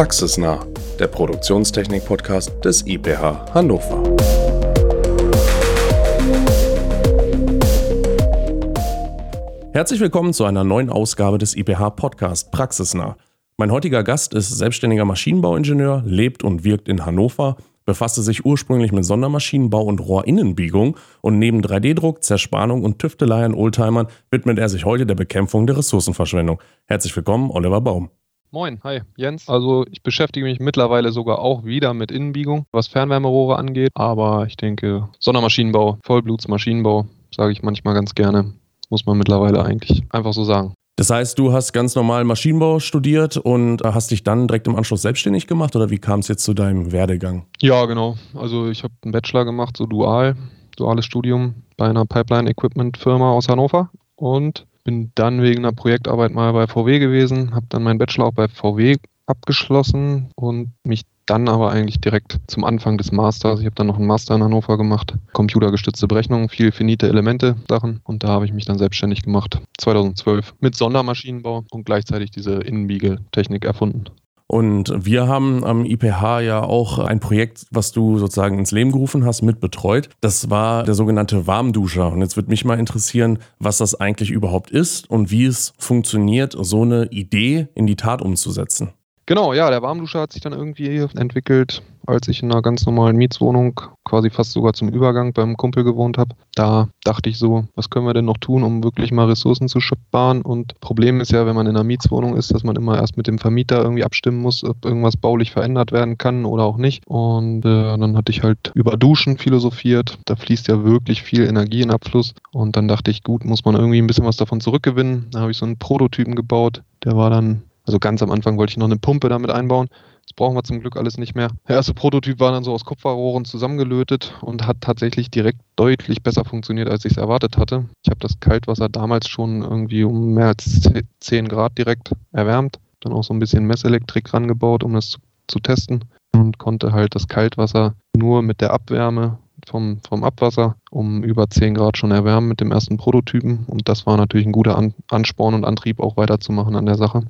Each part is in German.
Praxisnah, der Produktionstechnik-Podcast des IPH Hannover. Herzlich willkommen zu einer neuen Ausgabe des IPH Podcast Praxisnah. Mein heutiger Gast ist selbstständiger Maschinenbauingenieur, lebt und wirkt in Hannover, befasste sich ursprünglich mit Sondermaschinenbau und Rohrinnenbiegung und neben 3D-Druck, Zerspannung und Tüftelei an Oldtimern widmet er sich heute der Bekämpfung der Ressourcenverschwendung. Herzlich willkommen, Oliver Baum. Moin, hi Jens. Also ich beschäftige mich mittlerweile sogar auch wieder mit Innenbiegung, was Fernwärmerohre angeht. Aber ich denke, Sondermaschinenbau, Vollblutsmaschinenbau, sage ich manchmal ganz gerne, muss man mittlerweile eigentlich einfach so sagen. Das heißt, du hast ganz normal Maschinenbau studiert und hast dich dann direkt im Anschluss selbstständig gemacht oder wie kam es jetzt zu deinem Werdegang? Ja, genau. Also ich habe einen Bachelor gemacht, so dual, duales Studium bei einer Pipeline-Equipment-Firma aus Hannover und bin dann wegen einer Projektarbeit mal bei VW gewesen, habe dann meinen Bachelor auch bei VW abgeschlossen und mich dann aber eigentlich direkt zum Anfang des Masters. Ich habe dann noch einen Master in Hannover gemacht, computergestützte Berechnung, viel finite Elemente Sachen und da habe ich mich dann selbstständig gemacht 2012 mit Sondermaschinenbau und gleichzeitig diese Innenbiegeltechnik erfunden. Und wir haben am IPH ja auch ein Projekt, was du sozusagen ins Leben gerufen hast, mit betreut. Das war der sogenannte Warmduscher. Und jetzt würde mich mal interessieren, was das eigentlich überhaupt ist und wie es funktioniert, so eine Idee in die Tat umzusetzen. Genau, ja, der Warmduscher hat sich dann irgendwie entwickelt, als ich in einer ganz normalen Mietswohnung, quasi fast sogar zum Übergang beim Kumpel gewohnt habe. Da dachte ich so, was können wir denn noch tun, um wirklich mal Ressourcen zu sparen? Und Problem ist ja, wenn man in einer Mietswohnung ist, dass man immer erst mit dem Vermieter irgendwie abstimmen muss, ob irgendwas baulich verändert werden kann oder auch nicht. Und äh, dann hatte ich halt über Duschen philosophiert. Da fließt ja wirklich viel Energie in Abfluss. Und dann dachte ich, gut, muss man irgendwie ein bisschen was davon zurückgewinnen. Da habe ich so einen Prototypen gebaut. Der war dann also ganz am Anfang wollte ich noch eine Pumpe damit einbauen. Das brauchen wir zum Glück alles nicht mehr. Der erste Prototyp war dann so aus Kupferrohren zusammengelötet und hat tatsächlich direkt deutlich besser funktioniert, als ich es erwartet hatte. Ich habe das Kaltwasser damals schon irgendwie um mehr als 10 Grad direkt erwärmt. Dann auch so ein bisschen Messelektrik rangebaut, um das zu, zu testen. Und konnte halt das Kaltwasser nur mit der Abwärme vom, vom Abwasser um über 10 Grad schon erwärmen mit dem ersten Prototypen. Und das war natürlich ein guter An Ansporn und Antrieb, auch weiterzumachen an der Sache.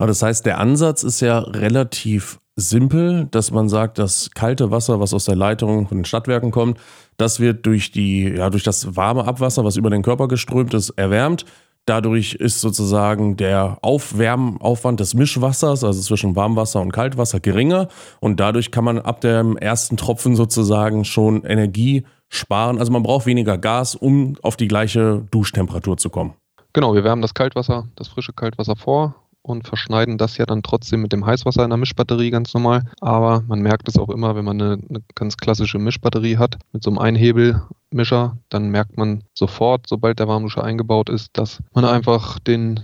Aber das heißt, der Ansatz ist ja relativ simpel, dass man sagt, das kalte Wasser, was aus der Leitung von den Stadtwerken kommt, das wird durch die, ja, durch das warme Abwasser, was über den Körper geströmt ist, erwärmt. Dadurch ist sozusagen der Aufwärmaufwand des Mischwassers, also zwischen Warmwasser und Kaltwasser, geringer. Und dadurch kann man ab dem ersten Tropfen sozusagen schon Energie sparen. Also man braucht weniger Gas, um auf die gleiche Duschtemperatur zu kommen. Genau, wir wärmen das Kaltwasser, das frische Kaltwasser vor und verschneiden das ja dann trotzdem mit dem Heißwasser in der Mischbatterie ganz normal. Aber man merkt es auch immer, wenn man eine, eine ganz klassische Mischbatterie hat mit so einem Einhebelmischer, dann merkt man sofort, sobald der Warmduscher eingebaut ist, dass man einfach den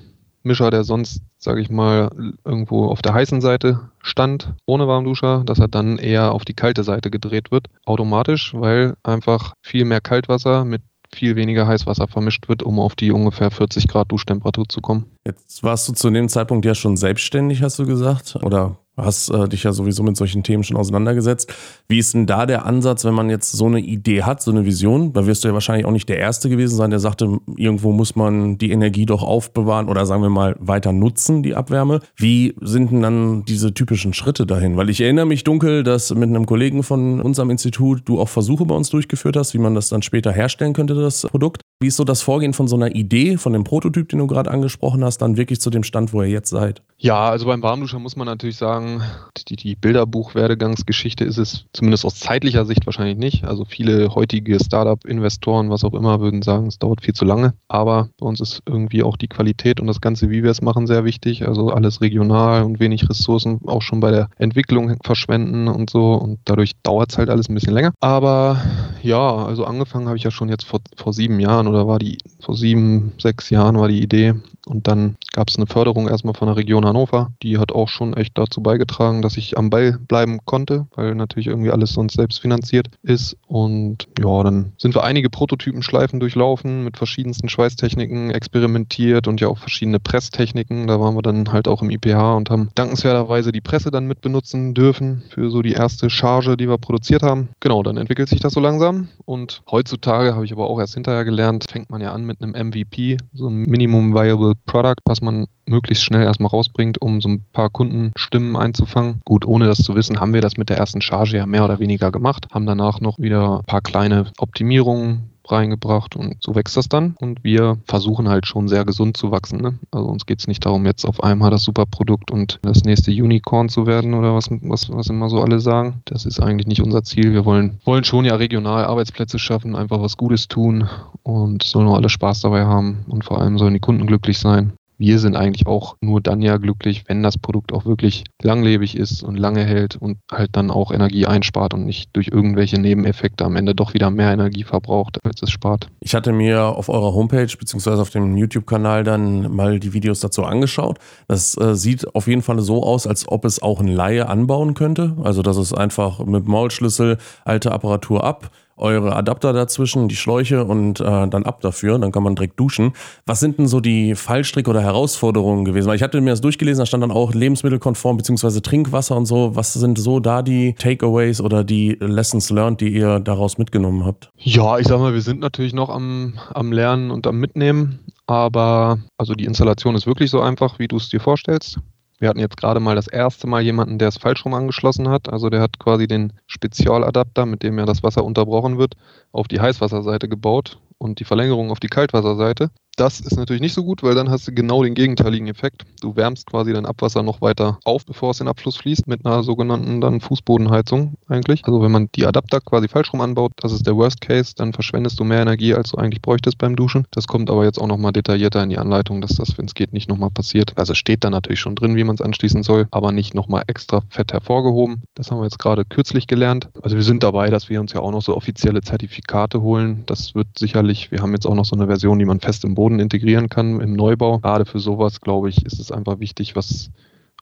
Mischer, der sonst, sage ich mal, irgendwo auf der heißen Seite stand, ohne Warmduscher, dass er dann eher auf die kalte Seite gedreht wird, automatisch, weil einfach viel mehr Kaltwasser mit viel weniger Heißwasser vermischt wird, um auf die ungefähr 40 Grad Duschtemperatur zu kommen. Jetzt warst du zu dem Zeitpunkt ja schon selbstständig, hast du gesagt? Oder hast äh, dich ja sowieso mit solchen Themen schon auseinandergesetzt. Wie ist denn da der Ansatz, wenn man jetzt so eine Idee hat, so eine Vision? Da wirst du ja wahrscheinlich auch nicht der Erste gewesen sein, der sagte, irgendwo muss man die Energie doch aufbewahren oder sagen wir mal weiter nutzen, die Abwärme. Wie sind denn dann diese typischen Schritte dahin? Weil ich erinnere mich dunkel, dass mit einem Kollegen von unserem Institut du auch Versuche bei uns durchgeführt hast, wie man das dann später herstellen könnte, das Produkt. Wie ist so das Vorgehen von so einer Idee, von dem Prototyp, den du gerade angesprochen hast, dann wirklich zu dem Stand, wo ihr jetzt seid? Ja, also beim Warmduscher muss man natürlich sagen, die, die Bilderbuch-Werdegangsgeschichte ist es zumindest aus zeitlicher Sicht wahrscheinlich nicht. Also viele heutige Startup-Investoren, was auch immer, würden sagen, es dauert viel zu lange. Aber bei uns ist irgendwie auch die Qualität und das Ganze, wie wir es machen, sehr wichtig. Also alles regional und wenig Ressourcen auch schon bei der Entwicklung verschwenden und so. Und dadurch dauert es halt alles ein bisschen länger. Aber ja, also angefangen habe ich ja schon jetzt vor, vor sieben Jahren oder war die, vor sieben, sechs Jahren war die Idee. Und dann gab es eine Förderung erstmal von der Region Hannover. Die hat auch schon echt dazu beigetragen, dass ich am Ball bleiben konnte, weil natürlich irgendwie alles sonst selbst finanziert ist. Und ja, dann sind wir einige Prototypenschleifen durchlaufen mit verschiedensten Schweißtechniken experimentiert und ja auch verschiedene Presstechniken. Da waren wir dann halt auch im IPH und haben dankenswerterweise die Presse dann mit benutzen dürfen für so die erste Charge, die wir produziert haben. Genau, dann entwickelt sich das so langsam. Und heutzutage habe ich aber auch erst hinterher gelernt, fängt man ja an mit einem MVP, so einem Minimum Viable Product, was man möglichst schnell erstmal rausbringt, um so ein paar Kundenstimmen einzufangen. Gut, ohne das zu wissen, haben wir das mit der ersten Charge ja mehr oder weniger gemacht, haben danach noch wieder ein paar kleine Optimierungen reingebracht und so wächst das dann. Und wir versuchen halt schon sehr gesund zu wachsen. Ne? Also uns geht es nicht darum, jetzt auf einmal das Superprodukt und das nächste Unicorn zu werden oder was, was, was immer so alle sagen. Das ist eigentlich nicht unser Ziel. Wir wollen, wollen schon ja regional Arbeitsplätze schaffen, einfach was Gutes tun und sollen nur alle Spaß dabei haben und vor allem sollen die Kunden glücklich sein wir sind eigentlich auch nur dann ja glücklich, wenn das Produkt auch wirklich langlebig ist und lange hält und halt dann auch Energie einspart und nicht durch irgendwelche Nebeneffekte am Ende doch wieder mehr Energie verbraucht, als es spart. Ich hatte mir auf eurer Homepage beziehungsweise auf dem YouTube-Kanal dann mal die Videos dazu angeschaut. Das äh, sieht auf jeden Fall so aus, als ob es auch ein Laie anbauen könnte. Also dass es einfach mit Maulschlüssel alte Apparatur ab eure Adapter dazwischen, die Schläuche und äh, dann ab dafür, dann kann man direkt duschen. Was sind denn so die Fallstricke oder Herausforderungen gewesen? Weil ich hatte mir das durchgelesen, da stand dann auch lebensmittelkonform bzw. Trinkwasser und so. Was sind so da die Takeaways oder die Lessons learned, die ihr daraus mitgenommen habt? Ja, ich sag mal, wir sind natürlich noch am, am Lernen und am Mitnehmen, aber also die Installation ist wirklich so einfach, wie du es dir vorstellst. Wir hatten jetzt gerade mal das erste Mal jemanden, der es falsch rum angeschlossen hat. Also der hat quasi den Spezialadapter, mit dem ja das Wasser unterbrochen wird, auf die Heißwasserseite gebaut und die Verlängerung auf die Kaltwasserseite. Das ist natürlich nicht so gut, weil dann hast du genau den gegenteiligen Effekt. Du wärmst quasi dein Abwasser noch weiter auf, bevor es in den Abfluss fließt, mit einer sogenannten dann Fußbodenheizung eigentlich. Also wenn man die Adapter quasi falsch rum anbaut, das ist der Worst Case, dann verschwendest du mehr Energie, als du eigentlich bräuchtest beim Duschen. Das kommt aber jetzt auch nochmal detaillierter in die Anleitung, dass das, wenn es geht, nicht nochmal passiert. Also steht da natürlich schon drin, wie man es anschließen soll, aber nicht nochmal extra fett hervorgehoben. Das haben wir jetzt gerade kürzlich gelernt. Also wir sind dabei, dass wir uns ja auch noch so offizielle Zertifikate holen. Das wird sicherlich, wir haben jetzt auch noch so eine Version, die man fest im Boden Boden integrieren kann im Neubau. Gerade für sowas, glaube ich, ist es einfach wichtig, was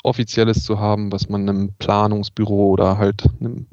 Offizielles zu haben, was man einem Planungsbüro oder halt einem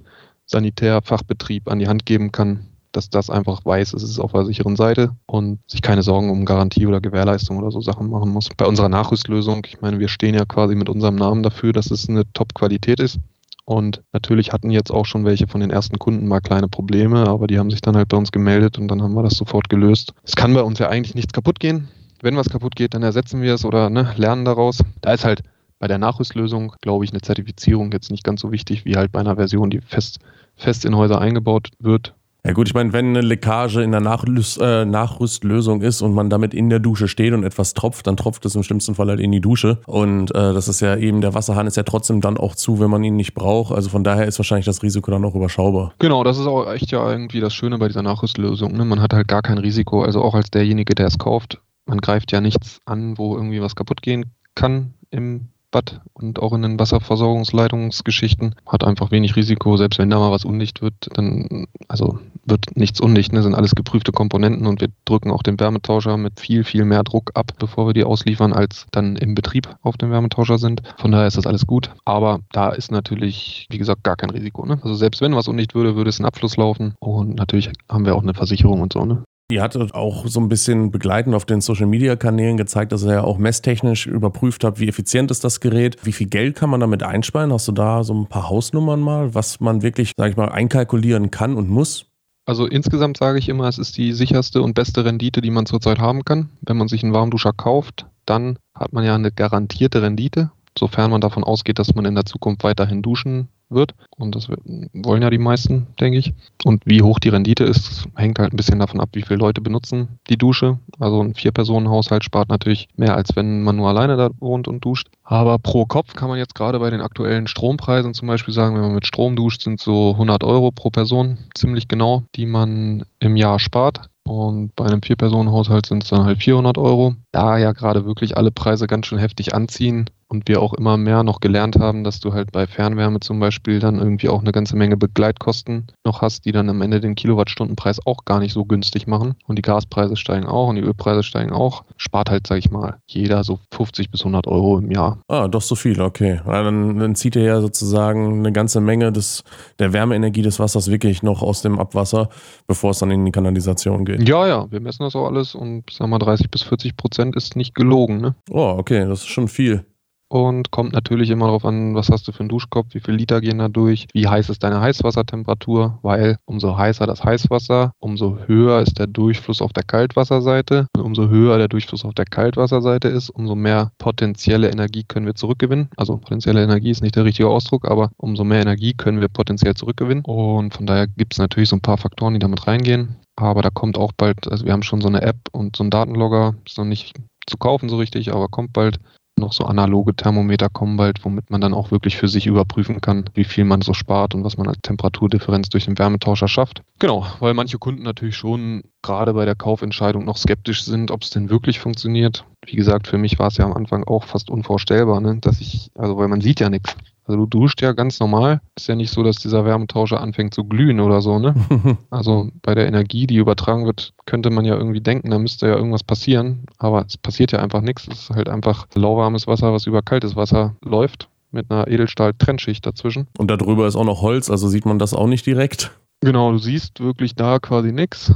Sanitärfachbetrieb an die Hand geben kann, dass das einfach weiß, es ist auf der sicheren Seite und sich keine Sorgen um Garantie oder Gewährleistung oder so Sachen machen muss. Bei unserer Nachrüstlösung, ich meine, wir stehen ja quasi mit unserem Namen dafür, dass es eine Top-Qualität ist. Und natürlich hatten jetzt auch schon welche von den ersten Kunden mal kleine Probleme, aber die haben sich dann halt bei uns gemeldet und dann haben wir das sofort gelöst. Es kann bei uns ja eigentlich nichts kaputt gehen. Wenn was kaputt geht, dann ersetzen wir es oder ne, lernen daraus. Da ist halt bei der Nachrüstlösung, glaube ich, eine Zertifizierung jetzt nicht ganz so wichtig wie halt bei einer Version, die fest, fest in Häuser eingebaut wird. Ja gut, ich meine, wenn eine Leckage in der Nachrüst, äh, Nachrüstlösung ist und man damit in der Dusche steht und etwas tropft, dann tropft es im schlimmsten Fall halt in die Dusche. Und äh, das ist ja eben, der Wasserhahn ist ja trotzdem dann auch zu, wenn man ihn nicht braucht. Also von daher ist wahrscheinlich das Risiko dann auch überschaubar. Genau, das ist auch echt ja irgendwie das Schöne bei dieser Nachrüstlösung. Ne? Man hat halt gar kein Risiko. Also auch als derjenige, der es kauft, man greift ja nichts an, wo irgendwie was kaputt gehen kann im Bad und auch in den Wasserversorgungsleitungsgeschichten hat einfach wenig Risiko. Selbst wenn da mal was undicht wird, dann also wird nichts undicht. Ne? Sind alles geprüfte Komponenten und wir drücken auch den Wärmetauscher mit viel, viel mehr Druck ab, bevor wir die ausliefern, als dann im Betrieb auf dem Wärmetauscher sind. Von daher ist das alles gut. Aber da ist natürlich, wie gesagt, gar kein Risiko. Ne? Also selbst wenn was undicht würde, würde es in Abfluss laufen. Und natürlich haben wir auch eine Versicherung und so. Ne? Ihr hattet auch so ein bisschen begleitend auf den Social Media Kanälen gezeigt, dass ihr ja auch messtechnisch überprüft habt, wie effizient ist das Gerät, wie viel Geld kann man damit einsparen? Hast du da so ein paar Hausnummern mal, was man wirklich, sag ich mal, einkalkulieren kann und muss? Also insgesamt sage ich immer, es ist die sicherste und beste Rendite, die man zurzeit haben kann. Wenn man sich einen Warmduscher kauft, dann hat man ja eine garantierte Rendite, sofern man davon ausgeht, dass man in der Zukunft weiterhin duschen wird. Und das wollen ja die meisten, denke ich. Und wie hoch die Rendite ist, hängt halt ein bisschen davon ab, wie viele Leute benutzen die Dusche. Also ein Vier-Personen-Haushalt spart natürlich mehr, als wenn man nur alleine da wohnt und duscht. Aber pro Kopf kann man jetzt gerade bei den aktuellen Strompreisen zum Beispiel sagen, wenn man mit Strom duscht, sind so 100 Euro pro Person ziemlich genau, die man im Jahr spart. Und bei einem Vier-Personen-Haushalt sind es dann halt 400 Euro. Da ja gerade wirklich alle Preise ganz schön heftig anziehen, und wir auch immer mehr noch gelernt haben, dass du halt bei Fernwärme zum Beispiel dann irgendwie auch eine ganze Menge Begleitkosten noch hast, die dann am Ende den Kilowattstundenpreis auch gar nicht so günstig machen. Und die Gaspreise steigen auch und die Ölpreise steigen auch. Spart halt, sag ich mal, jeder so 50 bis 100 Euro im Jahr. Ah, doch so viel, okay. Dann, dann zieht ihr ja sozusagen eine ganze Menge des, der Wärmeenergie des Wassers wirklich noch aus dem Abwasser, bevor es dann in die Kanalisation geht. Ja, ja, wir messen das auch alles und sag mal 30 bis 40 Prozent ist nicht gelogen. Ne? Oh, okay, das ist schon viel. Und kommt natürlich immer darauf an, was hast du für einen Duschkopf, wie viel Liter gehen da durch, wie heiß ist deine Heißwassertemperatur, weil umso heißer das Heißwasser, umso höher ist der Durchfluss auf der Kaltwasserseite. Und umso höher der Durchfluss auf der Kaltwasserseite ist, umso mehr potenzielle Energie können wir zurückgewinnen. Also potenzielle Energie ist nicht der richtige Ausdruck, aber umso mehr Energie können wir potenziell zurückgewinnen. Und von daher gibt es natürlich so ein paar Faktoren, die damit reingehen. Aber da kommt auch bald, also wir haben schon so eine App und so einen Datenlogger, ist noch nicht zu kaufen so richtig, aber kommt bald noch so analoge Thermometer kommen bald, womit man dann auch wirklich für sich überprüfen kann, wie viel man so spart und was man als Temperaturdifferenz durch den Wärmetauscher schafft. Genau, weil manche Kunden natürlich schon gerade bei der Kaufentscheidung noch skeptisch sind, ob es denn wirklich funktioniert. Wie gesagt, für mich war es ja am Anfang auch fast unvorstellbar, ne? dass ich, also weil man sieht ja nichts. Also du duscht ja ganz normal. Ist ja nicht so, dass dieser Wärmetauscher anfängt zu glühen oder so, ne? Also bei der Energie, die übertragen wird, könnte man ja irgendwie denken, da müsste ja irgendwas passieren. Aber es passiert ja einfach nichts. Es ist halt einfach lauwarmes Wasser, was über kaltes Wasser läuft. Mit einer Edelstahl-Trennschicht dazwischen. Und darüber ist auch noch Holz, also sieht man das auch nicht direkt. Genau, du siehst wirklich da quasi nichts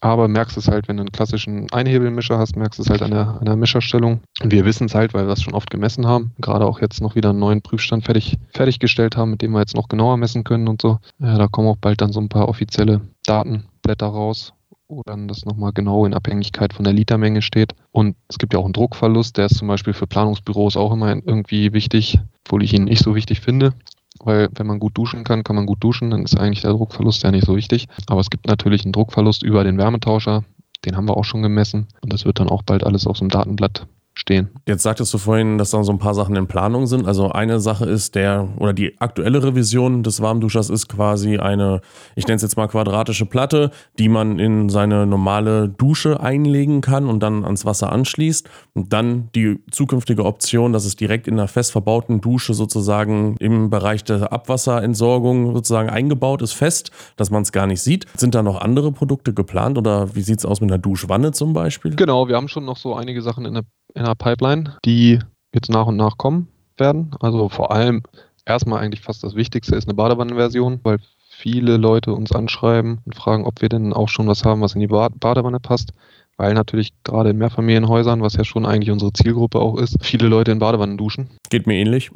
aber merkst es halt, wenn du einen klassischen Einhebelmischer hast, merkst es halt an der, an der Mischerstellung. Und wir wissen es halt, weil wir es schon oft gemessen haben. Gerade auch jetzt noch wieder einen neuen Prüfstand fertig, fertiggestellt haben, mit dem wir jetzt noch genauer messen können und so. Ja, da kommen auch bald dann so ein paar offizielle Datenblätter raus, wo dann das nochmal genau in Abhängigkeit von der Litermenge steht. Und es gibt ja auch einen Druckverlust, der ist zum Beispiel für Planungsbüros auch immer irgendwie wichtig, obwohl ich ihn nicht so wichtig finde weil wenn man gut duschen kann, kann man gut duschen, dann ist eigentlich der Druckverlust ja nicht so wichtig. Aber es gibt natürlich einen Druckverlust über den Wärmetauscher, den haben wir auch schon gemessen und das wird dann auch bald alles auf so einem Datenblatt stehen. Jetzt sagtest du vorhin, dass da so ein paar Sachen in Planung sind. Also eine Sache ist der oder die aktuelle Revision des Warmduschers ist quasi eine, ich nenne es jetzt mal quadratische Platte, die man in seine normale Dusche einlegen kann und dann ans Wasser anschließt. Und dann die zukünftige Option, dass es direkt in einer fest verbauten Dusche sozusagen im Bereich der Abwasserentsorgung sozusagen eingebaut ist, fest, dass man es gar nicht sieht. Sind da noch andere Produkte geplant oder wie sieht es aus mit einer Duschwanne zum Beispiel? Genau, wir haben schon noch so einige Sachen in der in der Pipeline, die jetzt nach und nach kommen werden. Also vor allem erstmal eigentlich fast das Wichtigste ist eine Badewannenversion, weil viele Leute uns anschreiben und fragen, ob wir denn auch schon was haben, was in die Badewanne passt. Weil natürlich gerade in Mehrfamilienhäusern, was ja schon eigentlich unsere Zielgruppe auch ist, viele Leute in Badewannen duschen. Geht mir ähnlich.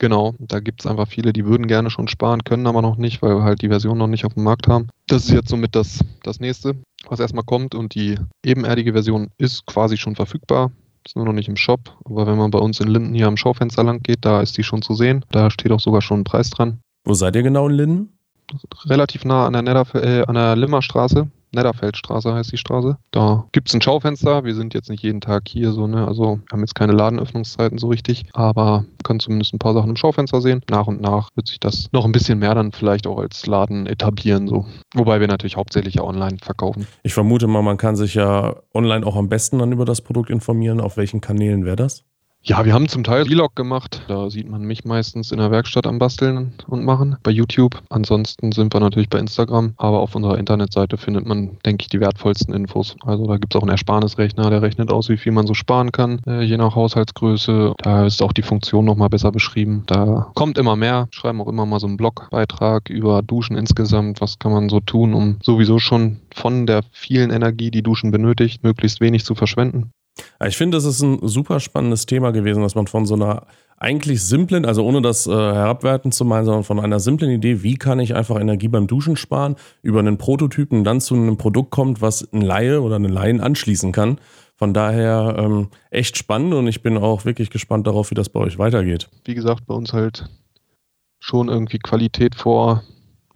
Genau, da gibt es einfach viele, die würden gerne schon sparen, können aber noch nicht, weil wir halt die Version noch nicht auf dem Markt haben. Das ist jetzt somit das, das nächste, was erstmal kommt und die ebenerdige Version ist quasi schon verfügbar. Ist nur noch nicht im Shop, aber wenn man bei uns in Linden hier am Schaufenster lang geht, da ist die schon zu sehen. Da steht auch sogar schon ein Preis dran. Wo seid ihr genau in Linden? Relativ nah an der, Netterf äh, an der Limmerstraße. Netterfeldstraße heißt die Straße. Da gibt es ein Schaufenster. Wir sind jetzt nicht jeden Tag hier so, ne? Also haben jetzt keine Ladenöffnungszeiten so richtig, aber kann zumindest ein paar Sachen im Schaufenster sehen. Nach und nach wird sich das noch ein bisschen mehr dann vielleicht auch als Laden etablieren, so. Wobei wir natürlich hauptsächlich ja online verkaufen. Ich vermute mal, man kann sich ja online auch am besten dann über das Produkt informieren. Auf welchen Kanälen wäre das? Ja, wir haben zum Teil Vlog gemacht. Da sieht man mich meistens in der Werkstatt am Basteln und machen. Bei YouTube. Ansonsten sind wir natürlich bei Instagram. Aber auf unserer Internetseite findet man, denke ich, die wertvollsten Infos. Also da gibt es auch einen Ersparnisrechner, der rechnet aus, wie viel man so sparen kann, äh, je nach Haushaltsgröße. Da ist auch die Funktion nochmal besser beschrieben. Da kommt immer mehr. Schreiben auch immer mal so einen Blogbeitrag über Duschen insgesamt. Was kann man so tun, um sowieso schon von der vielen Energie, die Duschen benötigt, möglichst wenig zu verschwenden. Ich finde, das ist ein super spannendes Thema gewesen, dass man von so einer eigentlich simplen, also ohne das äh, herabwertend zu meinen, sondern von einer simplen Idee, wie kann ich einfach Energie beim Duschen sparen, über einen Prototypen dann zu einem Produkt kommt, was ein Laie oder eine Laien anschließen kann. Von daher ähm, echt spannend und ich bin auch wirklich gespannt darauf, wie das bei euch weitergeht. Wie gesagt, bei uns halt schon irgendwie Qualität vor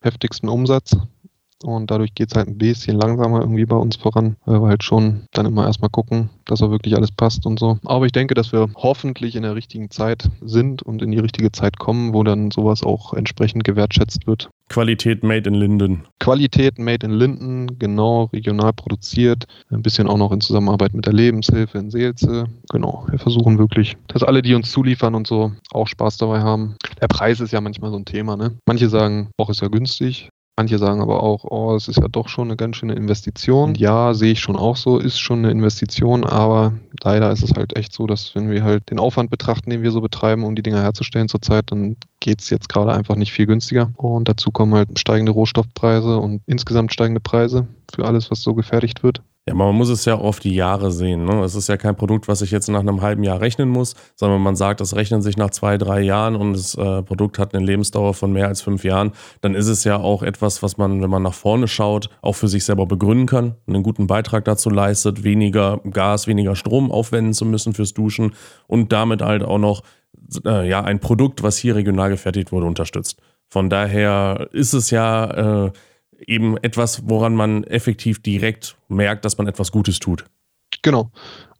heftigsten Umsatz. Und dadurch geht es halt ein bisschen langsamer irgendwie bei uns voran, weil wir halt schon dann immer erstmal gucken, dass auch wirklich alles passt und so. Aber ich denke, dass wir hoffentlich in der richtigen Zeit sind und in die richtige Zeit kommen, wo dann sowas auch entsprechend gewertschätzt wird. Qualität made in Linden. Qualität made in Linden, genau, regional produziert. Ein bisschen auch noch in Zusammenarbeit mit der Lebenshilfe in Seelze. Genau, wir versuchen wirklich, dass alle, die uns zuliefern und so, auch Spaß dabei haben. Der Preis ist ja manchmal so ein Thema, ne? Manche sagen, auch ist ja günstig. Manche sagen aber auch, oh, es ist ja doch schon eine ganz schöne Investition. Ja, sehe ich schon auch so, ist schon eine Investition, aber leider ist es halt echt so, dass wenn wir halt den Aufwand betrachten, den wir so betreiben, um die Dinger herzustellen zurzeit, dann geht es jetzt gerade einfach nicht viel günstiger. Und dazu kommen halt steigende Rohstoffpreise und insgesamt steigende Preise für alles, was so gefertigt wird. Ja, man muss es ja auf die Jahre sehen. Ne? Es ist ja kein Produkt, was ich jetzt nach einem halben Jahr rechnen muss, sondern man sagt, das rechnen sich nach zwei, drei Jahren und das äh, Produkt hat eine Lebensdauer von mehr als fünf Jahren. Dann ist es ja auch etwas, was man, wenn man nach vorne schaut, auch für sich selber begründen kann, einen guten Beitrag dazu leistet, weniger Gas, weniger Strom aufwenden zu müssen fürs Duschen und damit halt auch noch äh, ja, ein Produkt, was hier regional gefertigt wurde, unterstützt. Von daher ist es ja äh, eben etwas, woran man effektiv direkt merkt, dass man etwas Gutes tut. Genau.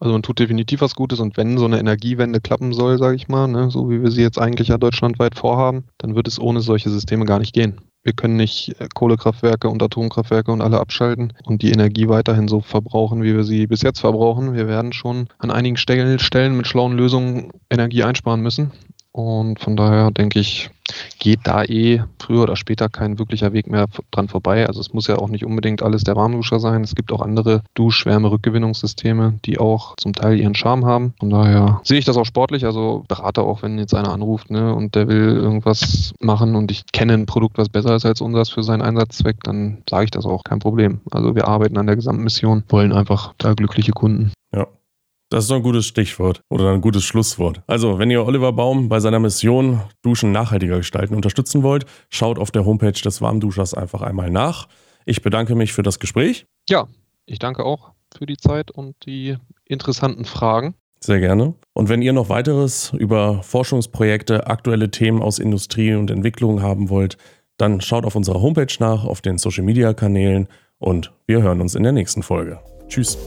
Also man tut definitiv was Gutes und wenn so eine Energiewende klappen soll, sage ich mal, ne, so wie wir sie jetzt eigentlich ja deutschlandweit vorhaben, dann wird es ohne solche Systeme gar nicht gehen. Wir können nicht äh, Kohlekraftwerke und Atomkraftwerke und alle abschalten und die Energie weiterhin so verbrauchen, wie wir sie bis jetzt verbrauchen. Wir werden schon an einigen Stellen mit schlauen Lösungen Energie einsparen müssen. Und von daher denke ich, geht da eh früher oder später kein wirklicher Weg mehr dran vorbei. Also es muss ja auch nicht unbedingt alles der Warmduscher sein. Es gibt auch andere Duschwärme-Rückgewinnungssysteme, die auch zum Teil ihren Charme haben. Von daher sehe ich das auch sportlich. Also berate auch, wenn jetzt einer anruft ne, und der will irgendwas machen und ich kenne ein Produkt, was besser ist als unseres für seinen Einsatzzweck, dann sage ich das auch, kein Problem. Also wir arbeiten an der gesamten Mission, wollen einfach da glückliche Kunden. Ja, das ist doch ein gutes Stichwort oder ein gutes Schlusswort. Also, wenn ihr Oliver Baum bei seiner Mission Duschen nachhaltiger gestalten unterstützen wollt, schaut auf der Homepage des Warmduschers einfach einmal nach. Ich bedanke mich für das Gespräch. Ja, ich danke auch für die Zeit und die interessanten Fragen. Sehr gerne. Und wenn ihr noch weiteres über Forschungsprojekte, aktuelle Themen aus Industrie und Entwicklung haben wollt, dann schaut auf unserer Homepage nach, auf den Social Media Kanälen und wir hören uns in der nächsten Folge. Tschüss.